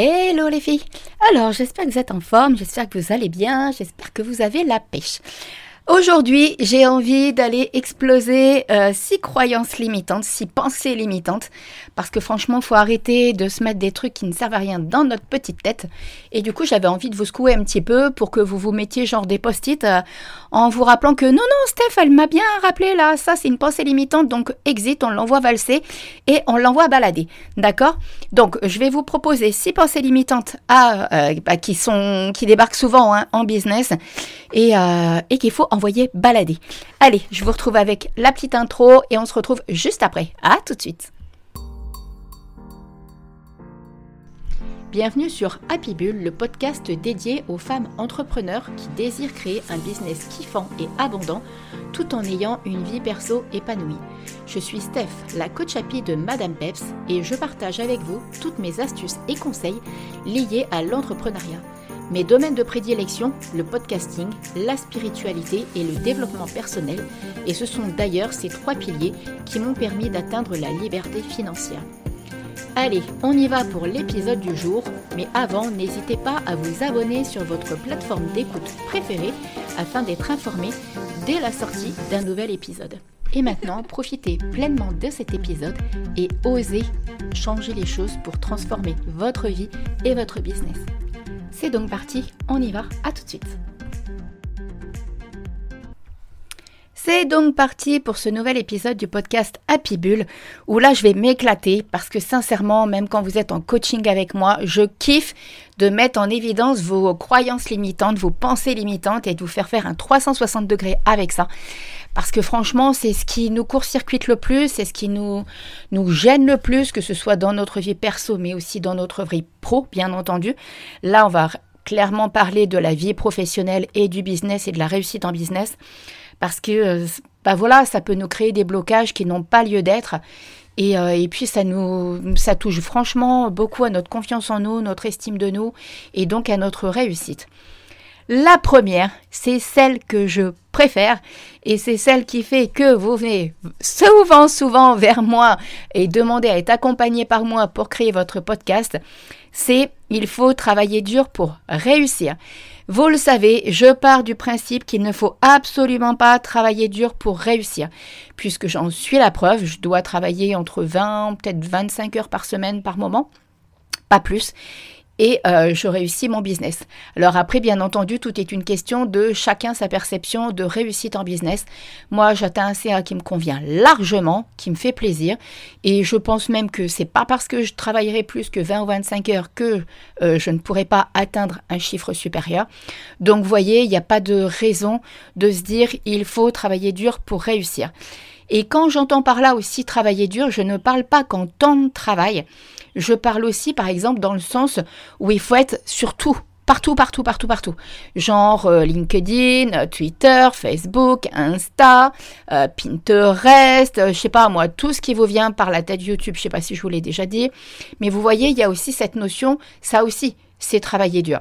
Hello les filles Alors j'espère que vous êtes en forme, j'espère que vous allez bien, j'espère que vous avez la pêche. Aujourd'hui, j'ai envie d'aller exploser euh, six croyances limitantes, six pensées limitantes, parce que franchement, faut arrêter de se mettre des trucs qui ne servent à rien dans notre petite tête. Et du coup, j'avais envie de vous secouer un petit peu pour que vous vous mettiez genre des post-it euh, en vous rappelant que non, non, Steph, elle m'a bien rappelé là, ça c'est une pensée limitante, donc exit, on l'envoie valser et on l'envoie balader, d'accord? Donc, je vais vous proposer six pensées limitantes à, euh, bah, qui sont qui débarquent souvent hein, en business et, et qu'il faut balader. Allez, je vous retrouve avec la petite intro et on se retrouve juste après. À tout de suite. Bienvenue sur Happy Bull, le podcast dédié aux femmes entrepreneurs qui désirent créer un business kiffant et abondant tout en ayant une vie perso épanouie. Je suis Steph, la coach happy de Madame Peps et je partage avec vous toutes mes astuces et conseils liés à l'entrepreneuriat. Mes domaines de prédilection, le podcasting, la spiritualité et le développement personnel, et ce sont d'ailleurs ces trois piliers qui m'ont permis d'atteindre la liberté financière. Allez, on y va pour l'épisode du jour, mais avant, n'hésitez pas à vous abonner sur votre plateforme d'écoute préférée afin d'être informé dès la sortie d'un nouvel épisode. Et maintenant, profitez pleinement de cet épisode et osez changer les choses pour transformer votre vie et votre business. C'est donc parti, on y va, à tout de suite. C'est donc parti pour ce nouvel épisode du podcast Happy Bull, où là je vais m'éclater parce que sincèrement, même quand vous êtes en coaching avec moi, je kiffe de mettre en évidence vos croyances limitantes, vos pensées limitantes et de vous faire faire un 360 degrés avec ça. Parce que franchement, c'est ce qui nous court-circuite le plus, c'est ce qui nous, nous gêne le plus, que ce soit dans notre vie perso, mais aussi dans notre vie pro, bien entendu. Là, on va clairement parler de la vie professionnelle et du business et de la réussite en business. Parce que, euh, bah voilà, ça peut nous créer des blocages qui n'ont pas lieu d'être. Et, euh, et, puis ça nous, ça touche franchement beaucoup à notre confiance en nous, notre estime de nous, et donc à notre réussite. La première, c'est celle que je préfère et c'est celle qui fait que vous venez souvent, souvent vers moi et demandez à être accompagné par moi pour créer votre podcast. C'est il faut travailler dur pour réussir. Vous le savez, je pars du principe qu'il ne faut absolument pas travailler dur pour réussir. Puisque j'en suis la preuve, je dois travailler entre 20, peut-être 25 heures par semaine par moment, pas plus et euh, je réussis mon business. Alors après, bien entendu, tout est une question de chacun sa perception de réussite en business. Moi, j'atteins un CA qui me convient largement, qui me fait plaisir, et je pense même que c'est pas parce que je travaillerai plus que 20 ou 25 heures que euh, je ne pourrai pas atteindre un chiffre supérieur. Donc, voyez, il n'y a pas de raison de se dire il faut travailler dur pour réussir. Et quand j'entends par là aussi travailler dur, je ne parle pas qu'en temps de travail. Je parle aussi, par exemple, dans le sens où il faut être surtout partout, partout, partout, partout. Genre euh, LinkedIn, euh, Twitter, Facebook, Insta, euh, Pinterest, je sais pas moi, tout ce qui vous vient par la tête YouTube, je sais pas si je vous l'ai déjà dit. Mais vous voyez, il y a aussi cette notion, ça aussi, c'est travailler dur.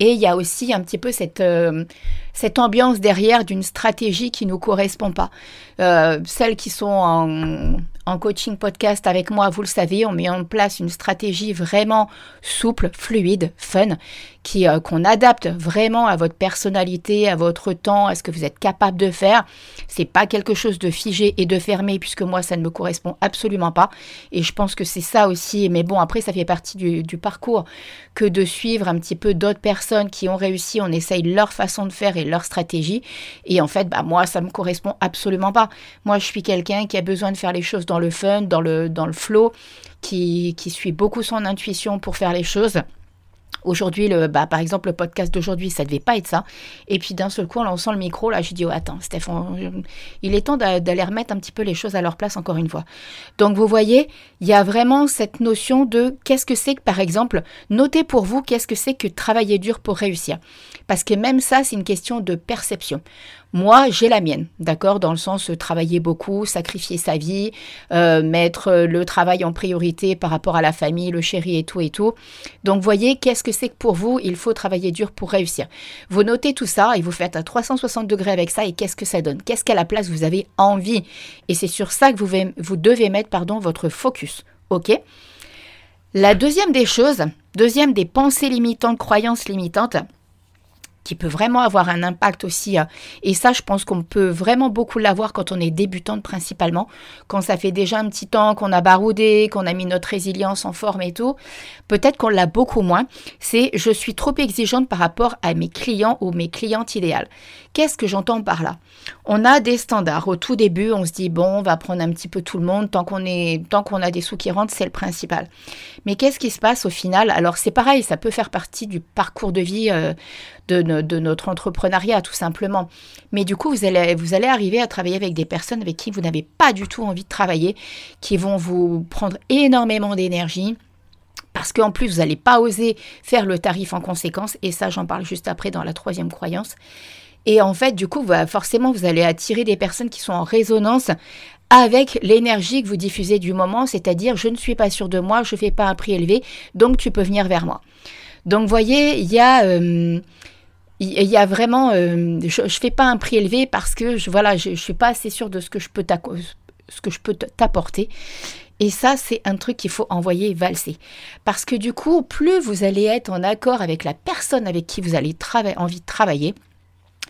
Et il y a aussi un petit peu cette, cette ambiance derrière d'une stratégie qui ne nous correspond pas. celles qui sont en, coaching podcast avec moi, vous le savez, on met en place une stratégie vraiment souple, fluide, fun, qui euh, qu'on adapte vraiment à votre personnalité, à votre temps, à ce que vous êtes capable de faire. C'est pas quelque chose de figé et de fermé puisque moi ça ne me correspond absolument pas. Et je pense que c'est ça aussi. Mais bon, après ça fait partie du parcours que de suivre un petit peu d'autres personnes qui ont réussi. On essaye leur façon de faire et leur stratégie. Et en fait, bah moi ça me correspond absolument pas. Moi je suis quelqu'un qui a besoin de faire les choses dans le fun, dans le dans le flow, qui qui suit beaucoup son intuition pour faire les choses. Aujourd'hui, le, bah, par exemple, le podcast d'aujourd'hui, ça devait pas être ça. Et puis d'un seul coup, en lançant le micro, là, j'ai dit, oh, attends, Stéphane, il est temps d'aller remettre un petit peu les choses à leur place encore une fois. Donc, vous voyez, il y a vraiment cette notion de qu'est-ce que c'est que, par exemple, notez pour vous qu'est-ce que c'est que travailler dur pour réussir. Parce que même ça, c'est une question de perception. Moi, j'ai la mienne, d'accord, dans le sens euh, travailler beaucoup, sacrifier sa vie, euh, mettre euh, le travail en priorité par rapport à la famille, le chéri et tout et tout. Donc, voyez, qu'est-ce que c'est que pour vous Il faut travailler dur pour réussir. Vous notez tout ça et vous faites à 360 degrés avec ça et qu'est-ce que ça donne? Qu'est-ce qu'à la place vous avez envie? Et c'est sur ça que vous, vous devez mettre, pardon, votre focus, ok? La deuxième des choses, deuxième des pensées limitantes, croyances limitantes, qui peut vraiment avoir un impact aussi. Euh, et ça, je pense qu'on peut vraiment beaucoup l'avoir quand on est débutante principalement, quand ça fait déjà un petit temps qu'on a baroudé, qu'on a mis notre résilience en forme et tout. Peut-être qu'on l'a beaucoup moins. C'est je suis trop exigeante par rapport à mes clients ou mes clientes idéales. Qu'est-ce que j'entends par là? On a des standards. Au tout début, on se dit bon, on va prendre un petit peu tout le monde tant qu'on est, tant qu'on a des sous qui rentrent, c'est le principal. Mais qu'est-ce qui se passe au final? Alors c'est pareil, ça peut faire partie du parcours de vie euh, de, notre entrepreneuriat tout simplement. Mais du coup, vous allez, arriver à travailler avec des personnes avec qui vous n'avez pas du tout envie de travailler, qui vont vous prendre énormément d'énergie parce qu'en plus, vous n'allez pas oser faire le tarif en conséquence, et ça, j'en parle juste après dans la troisième croyance. Et en fait, du coup, forcément, vous allez attirer des personnes qui sont en résonance avec l'énergie que vous diffusez du moment, c'est-à-dire je ne suis pas sûr de moi, je ne fais pas un prix élevé, donc tu peux venir vers moi. Donc, vous voyez, il y a... Euh, il y a vraiment, euh, je, ne fais pas un prix élevé parce que je, voilà, je, suis pas assez sûre de ce que je peux ce que je peux t'apporter. Et ça, c'est un truc qu'il faut envoyer valser. Parce que du coup, plus vous allez être en accord avec la personne avec qui vous allez envie de travailler,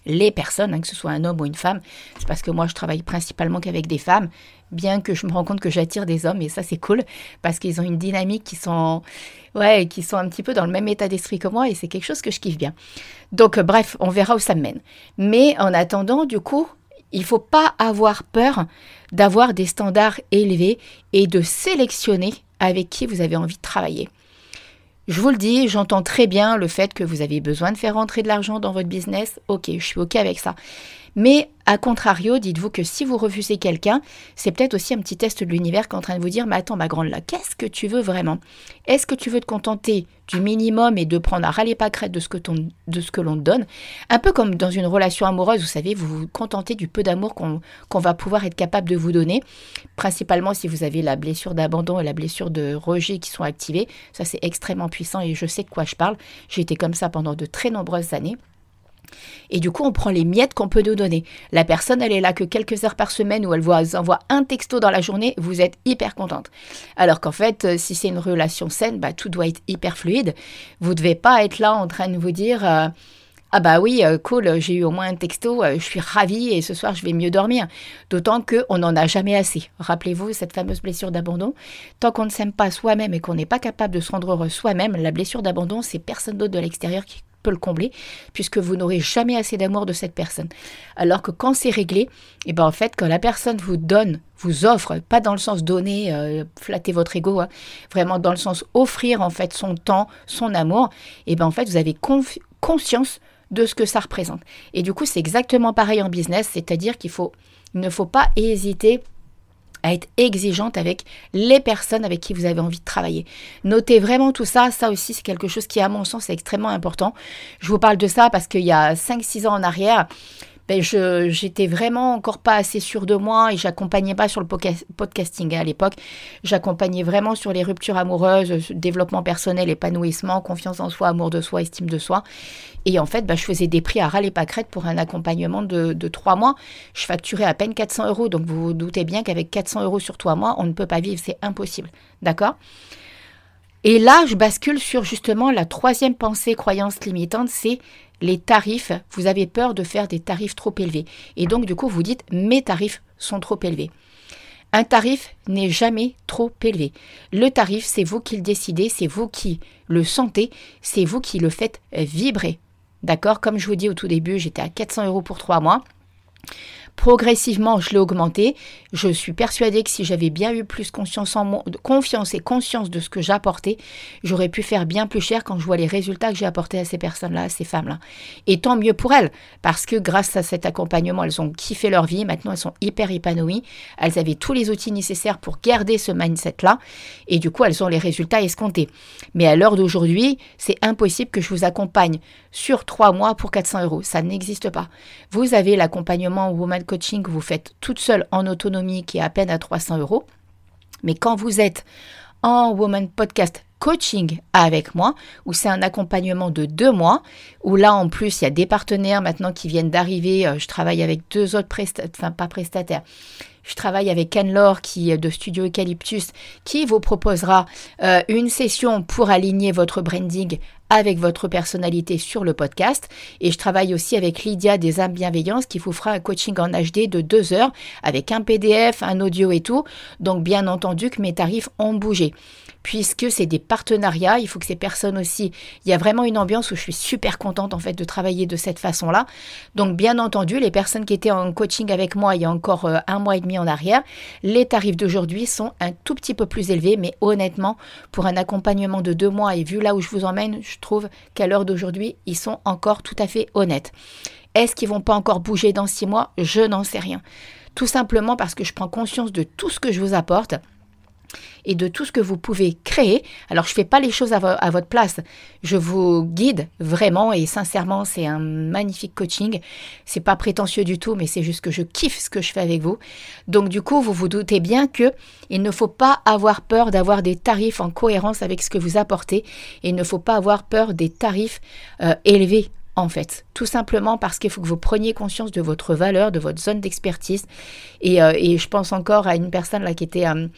les personnes, hein, que ce soit un homme ou une femme. C'est parce que moi, je travaille principalement qu'avec des femmes, bien que je me rends compte que j'attire des hommes, et ça, c'est cool, parce qu'ils ont une dynamique qui sont, ouais, qui sont un petit peu dans le même état d'esprit que moi, et c'est quelque chose que je kiffe bien. Donc, euh, bref, on verra où ça mène. Mais en attendant, du coup, il faut pas avoir peur d'avoir des standards élevés et de sélectionner avec qui vous avez envie de travailler. Je vous le dis, j'entends très bien le fait que vous avez besoin de faire rentrer de l'argent dans votre business. Ok, je suis ok avec ça. Mais a contrario, dites-vous que si vous refusez quelqu'un, c'est peut-être aussi un petit test de l'univers qui est en train de vous dire, mais attends ma grande là, qu'est-ce que tu veux vraiment? Est-ce que tu veux te contenter du minimum et de prendre à râler pas crête de ce que, de ce que l'on te donne? Un peu comme dans une relation amoureuse, vous savez, vous vous contentez du peu d'amour qu'on va pouvoir être capable de vous donner, principalement si vous avez la blessure d'abandon et la blessure de rejet qui sont activées. Ça c'est extrêmement puissant et je sais de quoi je parle. J'ai été comme ça pendant de très nombreuses années. Et du coup, on prend les miettes qu'on peut nous donner. La personne, elle est là que quelques heures par semaine où elle vous envoie un texto dans la journée, vous êtes hyper contente. Alors qu'en fait, euh, si c'est une relation saine, bah, tout doit être hyper fluide. Vous ne devez pas être là en train de vous dire euh, Ah bah oui, euh, cool, j'ai eu au moins un texto, je suis ravie et ce soir je vais mieux dormir. D'autant qu'on n'en a jamais assez. Rappelez-vous cette fameuse blessure d'abandon. Tant qu'on ne s'aime pas soi-même et qu'on n'est pas capable de se rendre heureux soi-même, la blessure d'abandon, c'est personne d'autre de l'extérieur qui peut le combler, puisque vous n'aurez jamais assez d'amour de cette personne. Alors que quand c'est réglé, et eh ben en fait, quand la personne vous donne, vous offre, pas dans le sens donner, euh, flatter votre ego, hein, vraiment dans le sens offrir en fait son temps, son amour, et eh ben en fait, vous avez conscience de ce que ça représente. Et du coup, c'est exactement pareil en business, c'est-à-dire qu'il faut, il ne faut pas hésiter à être exigeante avec les personnes avec qui vous avez envie de travailler. Notez vraiment tout ça, ça aussi c'est quelque chose qui à mon sens est extrêmement important. Je vous parle de ça parce qu'il y a 5-6 ans en arrière, ben je j'étais vraiment encore pas assez sûre de moi et j'accompagnais pas sur le podcasting à l'époque. J'accompagnais vraiment sur les ruptures amoureuses, développement personnel, épanouissement, confiance en soi, amour de soi, estime de soi. Et en fait, ben, je faisais des prix à râler pas crête pour un accompagnement de, de trois mois. Je facturais à peine 400 euros. Donc vous vous doutez bien qu'avec 400 euros sur trois mois, on ne peut pas vivre, c'est impossible. D'accord? Et là, je bascule sur justement la troisième pensée croyance limitante, c'est les tarifs, vous avez peur de faire des tarifs trop élevés. Et donc, du coup, vous dites, mes tarifs sont trop élevés. Un tarif n'est jamais trop élevé. Le tarif, c'est vous qui le décidez, c'est vous qui le sentez, c'est vous qui le faites vibrer. D'accord? Comme je vous dis au tout début, j'étais à 400 euros pour trois mois. Progressivement, je l'ai augmenté. Je suis persuadée que si j'avais bien eu plus confiance en confiance et conscience de ce que j'apportais, j'aurais pu faire bien plus cher quand je vois les résultats que j'ai apportés à ces personnes-là, à ces femmes-là. Et tant mieux pour elles, parce que grâce à cet accompagnement, elles ont kiffé leur vie. Maintenant, elles sont hyper épanouies. Elles avaient tous les outils nécessaires pour garder ce mindset-là. Et du coup, elles ont les résultats escomptés. Mais à l'heure d'aujourd'hui, c'est impossible que je vous accompagne sur trois mois pour 400 euros. Ça n'existe pas. Vous avez l'accompagnement Woman coaching que vous faites toute seule en autonomie qui est à peine à 300 euros. Mais quand vous êtes en Woman Podcast coaching avec moi, où c'est un accompagnement de deux mois, où là en plus il y a des partenaires maintenant qui viennent d'arriver, euh, je travaille avec deux autres prestataires, enfin pas prestataires, Je travaille avec Ken qui de Studio Eucalyptus qui vous proposera euh, une session pour aligner votre branding avec votre personnalité sur le podcast. Et je travaille aussi avec Lydia des âmes bienveillance qui vous fera un coaching en HD de deux heures avec un PDF, un audio et tout. Donc bien entendu que mes tarifs ont bougé puisque c'est des partenariats. Il faut que ces personnes aussi, il y a vraiment une ambiance où je suis super contente en fait de travailler de cette façon-là. Donc bien entendu, les personnes qui étaient en coaching avec moi il y a encore euh, un mois et demi en arrière, les tarifs d'aujourd'hui sont un tout petit peu plus élevés, mais honnêtement, pour un accompagnement de deux mois et vu là où je vous emmène, je trouve qu'à l'heure d'aujourd'hui, ils sont encore tout à fait honnêtes. Est-ce qu'ils vont pas encore bouger dans six mois? Je n'en sais rien. Tout simplement parce que je prends conscience de tout ce que je vous apporte et de tout ce que vous pouvez créer. Alors, je ne fais pas les choses à, votre place. Je vous guide vraiment et sincèrement, c'est un magnifique coaching. C'est pas prétentieux du tout, mais c'est juste que je kiffe ce que je fais avec vous. Donc, du coup, vous vous doutez bien que il ne faut pas avoir peur d'avoir des tarifs en cohérence avec ce que vous apportez et il ne faut pas avoir peur des tarifs euh, élevés en fait. Tout simplement parce qu'il faut que vous preniez conscience de votre valeur, de votre zone d'expertise. Et, euh, je pense encore à une personne là qui était, euh,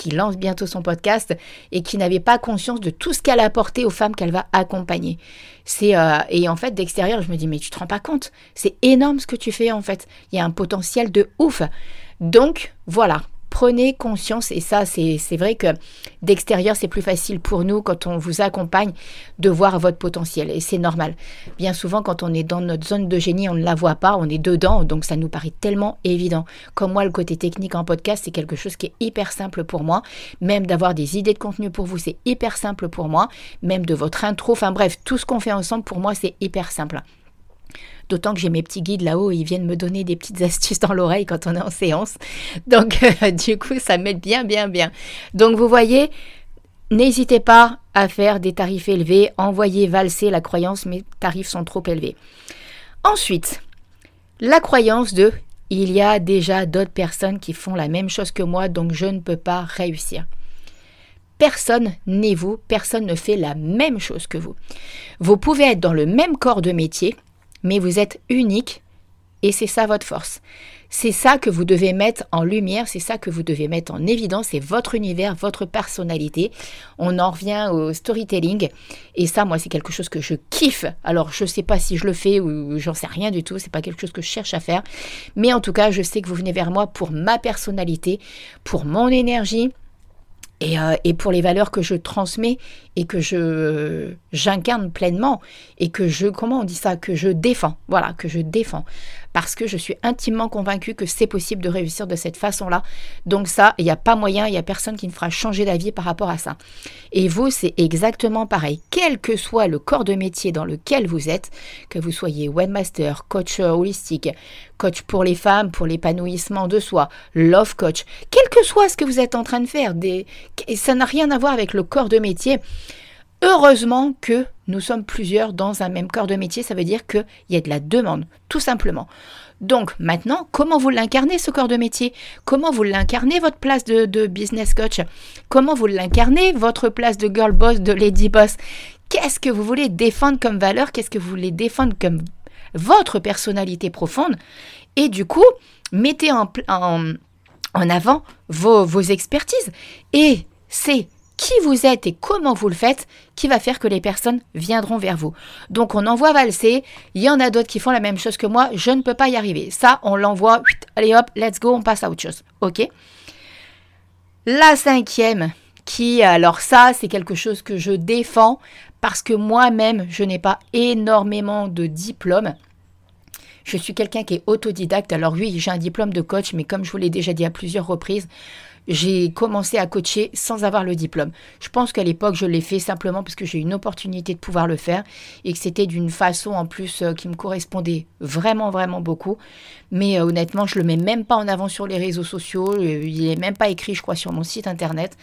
qui lance bientôt son podcast et qui n'avait pas conscience de tout ce qu'elle a apporté aux femmes qu'elle va accompagner. C'est euh, et en fait d'extérieur, je me dis mais tu te rends pas compte, c'est énorme ce que tu fais en fait. Il y a un potentiel de ouf. Donc voilà, prenez conscience, et ça c'est vrai que d'extérieur c'est plus facile pour nous quand on vous accompagne de voir votre potentiel, et c'est normal. Bien souvent quand on est dans notre zone de génie, on ne la voit pas, on est dedans, donc ça nous paraît tellement évident. Comme moi, le côté technique en podcast, c'est quelque chose qui est hyper simple pour moi, même d'avoir des idées de contenu pour vous, c'est hyper simple pour moi, même de votre intro, enfin bref, tout ce qu'on fait ensemble, pour moi c'est hyper simple. D'autant que j'ai mes petits guides là-haut, ils viennent me donner des petites astuces dans l'oreille quand on est en séance. Donc, euh, du coup, ça m'aide bien, bien, bien. Donc, vous voyez, n'hésitez pas à faire des tarifs élevés. Envoyez valser la croyance, mes tarifs sont trop élevés. Ensuite, la croyance de il y a déjà d'autres personnes qui font la même chose que moi, donc je ne peux pas réussir. Personne n'est vous, personne ne fait la même chose que vous. Vous pouvez être dans le même corps de métier, mais vous êtes unique et c'est ça votre force. C'est ça que vous devez mettre en lumière, c'est ça que vous devez mettre en évidence, c'est votre univers, votre personnalité. On en revient au storytelling et ça moi c'est quelque chose que je kiffe. Alors je ne sais pas si je le fais ou j'en sais rien du tout, c'est pas quelque chose que je cherche à faire, mais en tout cas, je sais que vous venez vers moi pour ma personnalité, pour mon énergie, euh, et, pour les valeurs que je transmets et que je j'incarne pleinement et que je comment on dit ça que je défends. Voilà que je défends parce que je suis intimement convaincue que c'est possible de réussir de cette façon-là. Donc ça, il n'y a pas moyen, il n'y a personne qui ne fera changer d'avis par rapport à ça. Et vous, c'est exactement pareil. Quel que soit le corps de métier dans lequel vous êtes, que vous soyez webmaster, coach holistique, coach pour les femmes, pour l'épanouissement de soi, love coach, quel que soit ce que vous êtes en train de faire, ça n'a rien à voir avec le corps de métier. Heureusement que nous sommes plusieurs dans un même corps de métier, ça veut dire qu'il y a de la demande, tout simplement. Donc maintenant, comment vous l'incarnez ce corps de métier? Comment vous l'incarnez votre place de, business coach? Comment vous l'incarnez votre place de girl boss, de lady boss? Qu'est-ce que vous voulez défendre comme valeur? Qu'est-ce que vous voulez défendre comme votre personnalité profonde? Et du coup, mettez en, avant vos expertises. Et c'est qui vous êtes et comment vous le faites qui va faire que les personnes viendront vers vous. Donc on envoie valser, il y en a d'autres qui font la même chose que moi, je ne peux pas y arriver. Ça, on l'envoie, allez hop, let's go, on passe à autre chose. OK La cinquième, qui, alors ça, c'est quelque chose que je défends parce que moi-même, je n'ai pas énormément de diplômes. Je suis quelqu'un qui est autodidacte. Alors oui, j'ai un diplôme de coach, mais comme je vous l'ai déjà dit à plusieurs reprises, j'ai commencé à coacher sans avoir le diplôme. Je pense qu'à l'époque, je l'ai fait simplement parce que j'ai eu une opportunité de pouvoir le faire et que c'était d'une façon en plus euh, qui me correspondait vraiment, vraiment beaucoup. Mais euh, honnêtement, je le mets même pas en avant sur les réseaux sociaux. Euh, il n'est même pas écrit, je crois, sur mon site internet.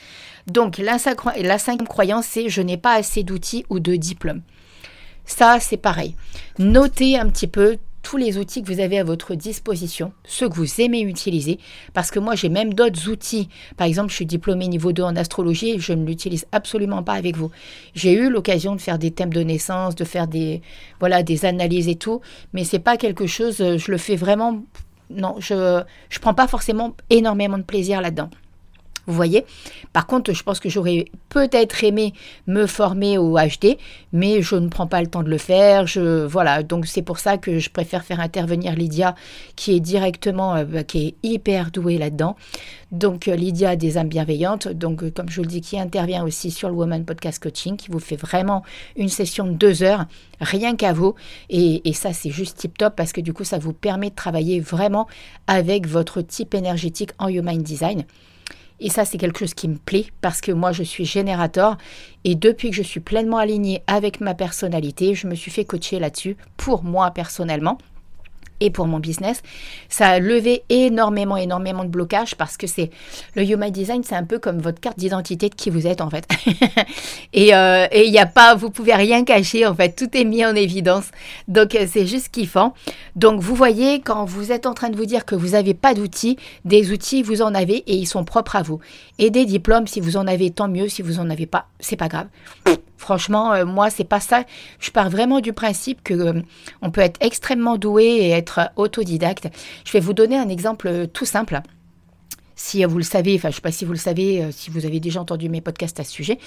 Donc, la, la cinquième croyance, c'est je n'ai pas assez d'outils ou de diplômes. Ça, c'est pareil. Notez un petit peu tous les outils que vous avez à votre disposition, ceux que vous aimez utiliser, parce que moi j'ai même d'autres outils. Par exemple, je suis diplômée niveau 2 en astrologie et je ne l'utilise absolument pas avec vous. J'ai eu l'occasion de faire des thèmes de naissance, de faire des voilà des analyses et tout, mais c'est pas quelque chose. Euh, je le fais vraiment non, je ne prends pas forcément énormément de plaisir là-dedans. Vous voyez? Par contre, je pense que j'aurais peut-être aimé me former au HD, mais je ne prends pas le temps de le faire. Je, voilà, donc c'est pour ça que je préfère faire intervenir Lydia, qui est directement, euh, bah, qui est hyper douée là-dedans. Donc euh, Lydia des âmes bienveillantes, donc euh, comme je vous le dis, qui intervient aussi sur le Woman Podcast Coaching, qui vous fait vraiment une session de deux heures, rien qu'à vous. Et, et ça, c'est juste tip top parce que du coup, ça vous permet de travailler vraiment avec votre type énergétique en Human Design. Et ça, c'est quelque chose qui me plaît parce que moi, je suis générateur et depuis que je suis pleinement alignée avec ma personnalité, je me suis fait coacher là-dessus pour moi personnellement et pour mon business. Ça a levé énormément, énormément de blocages parce que c'est le Human Design, c'est un peu comme votre carte d'identité de qui vous êtes en fait. Euh, et il n'y a pas, vous pouvez rien cacher en fait, tout est mis en évidence. Donc euh, c'est juste kiffant. Donc vous voyez, quand vous êtes en train de vous dire que vous n'avez pas d'outils, des outils, vous en avez et ils sont propres à vous. Et des diplômes, si vous en avez, tant mieux. Si vous en avez pas, c'est pas grave. Franchement, euh, moi, c'est pas ça. Je pars vraiment du principe que euh, on peut être extrêmement doué et être autodidacte. Je vais vous donner un exemple euh, tout simple. Si vous le savez, enfin, je sais pas si vous le savez, si vous avez déjà entendu mes podcasts à ce sujet,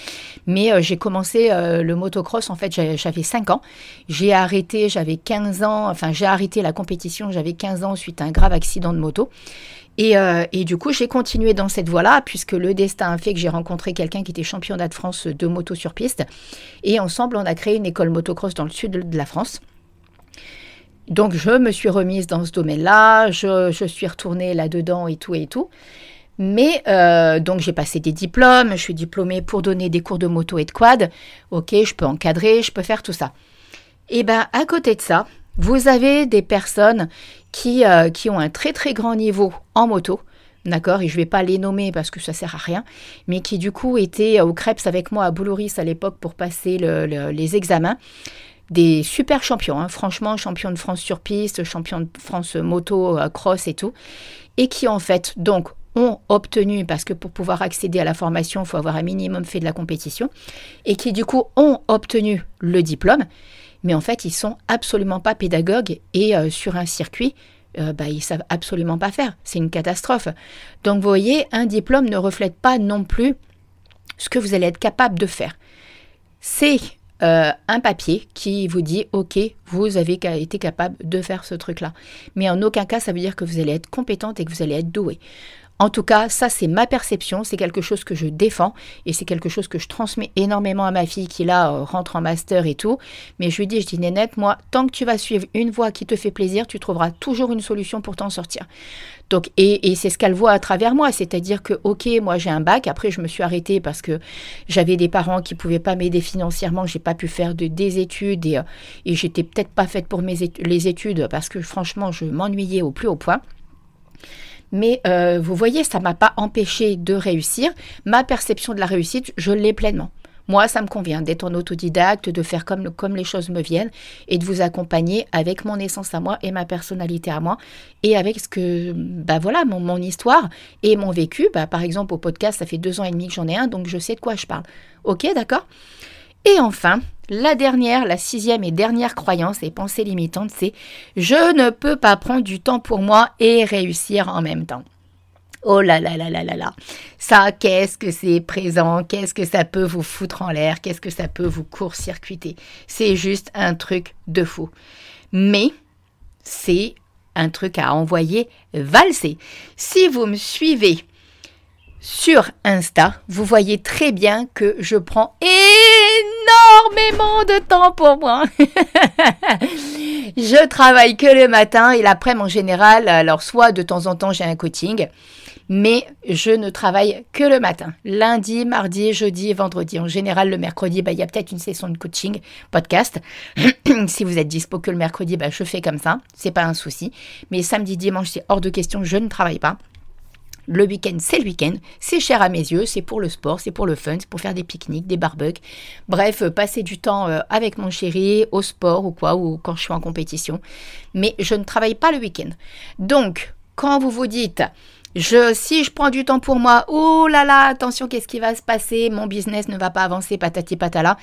mais j'ai commencé le motocross, en fait, j'avais 5 ans. J'ai arrêté, j'avais 15 ans, enfin, j'ai arrêté la compétition, j'avais 15 ans suite à un grave accident de moto. Euh, et, du coup, j'ai continué dans cette voie-là, puisque le destin a fait que j'ai rencontré quelqu'un qui était championnat de France de moto sur piste. Et ensemble, on a créé une école motocross dans le sud de la France. Donc, je me suis remise dans ce domaine-là, je, suis retournée là-dedans et tout et tout. Mais euh, donc j'ai passé des diplômes, je suis diplômée pour donner des cours de moto et de quad. Ok, je peux encadrer, je peux faire tout ça. Et ben à côté de ça, vous avez des personnes qui, euh, qui ont un très très grand niveau en moto, d'accord, et je ne vais pas les nommer parce que ça sert à rien, mais qui du coup étaient au Krebs avec moi à Boulouris à l'époque pour passer les examens. Des super champions, hein. franchement, champion de France sur piste, champion de France moto, euh, cross et tout, et qui en fait donc ont obtenu, parce que pour pouvoir accéder à la formation, il faut avoir un minimum fait de la compétition, et qui du coup ont obtenu le diplôme, mais en fait, ils sont absolument pas pédagogues et euh, sur un circuit, euh, bah, ils savent absolument pas faire. C'est une catastrophe. Donc, vous voyez, un diplôme ne reflète pas non plus ce que vous allez être capable de faire. C'est euh, un papier qui vous dit OK, vous avez été capable de faire ce truc-là. Mais en aucun cas, ça veut dire que vous allez être compétente et que vous allez être doué. En tout cas, ça c'est ma perception, c'est quelque chose que je défends et c'est quelque chose que je transmets énormément à ma fille qui là euh, rentre en master et tout. Mais je lui dis, je dis Nénette, moi, tant que tu vas suivre une voie qui te fait plaisir, tu trouveras toujours une solution pour t'en sortir. Donc, et, c'est ce qu'elle voit à travers moi, c'est-à-dire que, ok, moi j'ai un bac, après je me suis arrêtée parce que j'avais des parents qui pouvaient pas m'aider financièrement, j'ai pas pu faire de, des études et, euh, et j'étais peut-être pas faite pour les études parce que franchement je m'ennuyais au plus haut point. Mais euh, vous voyez, ça m'a pas empêché de réussir. Ma perception de la réussite, je l'ai pleinement. Moi, ça me convient d'être en autodidacte, de faire comme, les choses me viennent et de vous accompagner avec mon essence à moi et ma personnalité à moi et avec ce que, bah voilà, mon, mon histoire et mon vécu. Bah, par exemple, au podcast, ça fait deux ans et demi que j'en ai un, donc je sais de quoi je parle. Ok, d'accord? Et enfin, la dernière, la sixième et dernière croyance et pensée limitante, c'est je ne peux pas prendre du temps pour moi et réussir en même temps. Oh là là là là là là. Ça, qu'est-ce que c'est présent? Qu'est-ce que ça peut vous foutre en l'air? Qu'est-ce que ça peut vous court-circuiter? C'est juste un truc de fou. Mais c'est un truc à envoyer valser. Si vous me suivez sur Insta, vous voyez très bien que je prends énormément de temps pour moi. je travaille que le matin et l'après-midi en général. Alors, soit de temps en temps, j'ai un coaching, mais je ne travaille que le matin. Lundi, mardi, jeudi vendredi. En général, le mercredi, bah, il y a peut-être une session de coaching, podcast. si vous êtes dispo que le mercredi, bah, je fais comme ça. C'est pas un souci. Mais samedi, dimanche, c'est hors de question. Je ne travaille pas. Le week-end, c'est le week-end. C'est cher à mes yeux. C'est pour le sport, c'est pour le fun, c'est pour faire des pique-niques, des barbecues. Bref, euh, passer du temps euh, avec mon chéri, au sport ou quoi, ou quand je suis en compétition. Mais je ne travaille pas le week-end. Donc, quand vous vous dites, Si je prends du temps pour moi, oh là là, attention, qu'est-ce qui va se passer? Mon business ne va pas avancer, patati patala.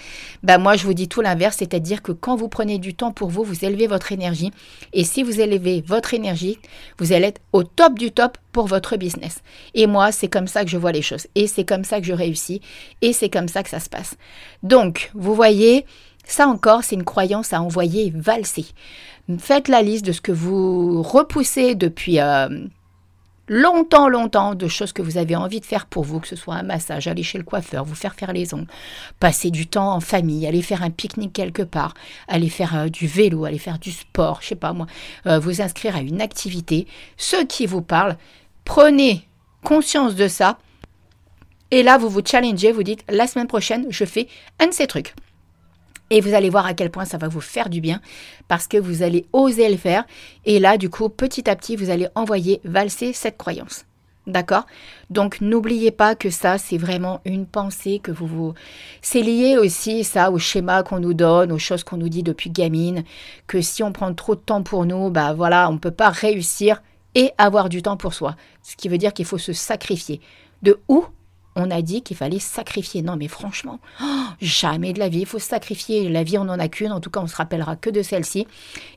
Ben moi, je vous dis tout l'inverse, c'est-à-dire que quand vous prenez du temps pour vous, vous élevez votre énergie. Et si vous élevez votre énergie, vous allez être au top du top pour votre business. Et moi, c'est comme ça que je vois les choses. Et c'est comme ça que je réussis. Et c'est comme ça que ça se passe. Donc, vous voyez, ça encore, c'est une croyance à envoyer valser. Faites la liste de ce que vous repoussez depuis... Euh, longtemps, longtemps de choses que vous avez envie de faire pour vous, que ce soit un massage, aller chez le coiffeur, vous faire faire les ongles, passer du temps en famille, aller faire un pique-nique quelque part, aller faire euh, du vélo, aller faire du sport, je sais pas moi, euh, vous inscrire à une activité, ce qui vous parle, prenez conscience de ça. Et là, vous vous challengez, vous dites, la semaine prochaine, je fais un de ces trucs. Et vous allez voir à quel point ça va vous faire du bien parce que vous allez oser le faire. Et là, du coup, petit à petit, vous allez envoyer valser cette croyance. D'accord? Donc n'oubliez pas que ça, c'est vraiment une pensée que vous vous... C'est lié aussi, ça, au schéma qu'on nous donne, aux choses qu'on nous dit depuis gamine, que si on prend trop de temps pour nous, bah voilà, on ne peut pas réussir et avoir du temps pour soi. Ce qui veut dire qu'il faut se sacrifier. De où on a dit qu'il fallait sacrifier. Non, mais franchement, oh, jamais de la vie. Il faut sacrifier. La vie, on n'en a qu'une. En tout cas, on se rappellera que de celle-ci.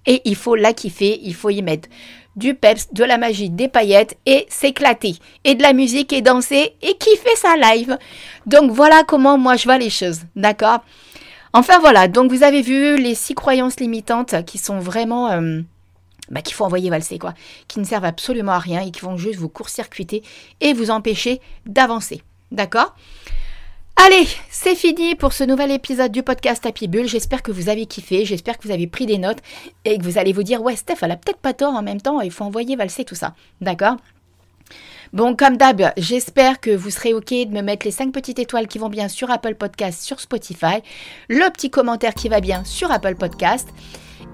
Et il faut la kiffer. Il faut y mettre du peps, de la magie, des paillettes et s'éclater. Et de la musique et danser et kiffer sa live. Donc voilà comment moi je vois les choses. D'accord? Enfin voilà. Donc vous avez vu les six croyances limitantes qui sont vraiment. Euh, bah, qu'il faut envoyer valser, quoi, qui ne servent absolument à rien et qui vont juste vous court-circuiter et vous empêcher d'avancer. D'accord Allez, c'est fini pour ce nouvel épisode du podcast Happy Bull. J'espère que vous avez kiffé, j'espère que vous avez pris des notes et que vous allez vous dire ouais Steph, elle a peut-être pas tort en même temps, il faut envoyer valser tout ça. D'accord Bon, comme d'hab, j'espère que vous serez OK de me mettre les 5 petites étoiles qui vont bien sur Apple Podcast, sur Spotify, le petit commentaire qui va bien sur Apple Podcast.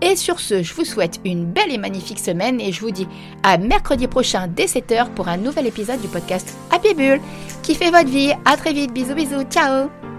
Et sur ce, je vous souhaite une belle et magnifique semaine et je vous dis à mercredi prochain dès 7h pour un nouvel épisode du podcast Happy Bull fait votre vie. À très vite, bisous bisous, ciao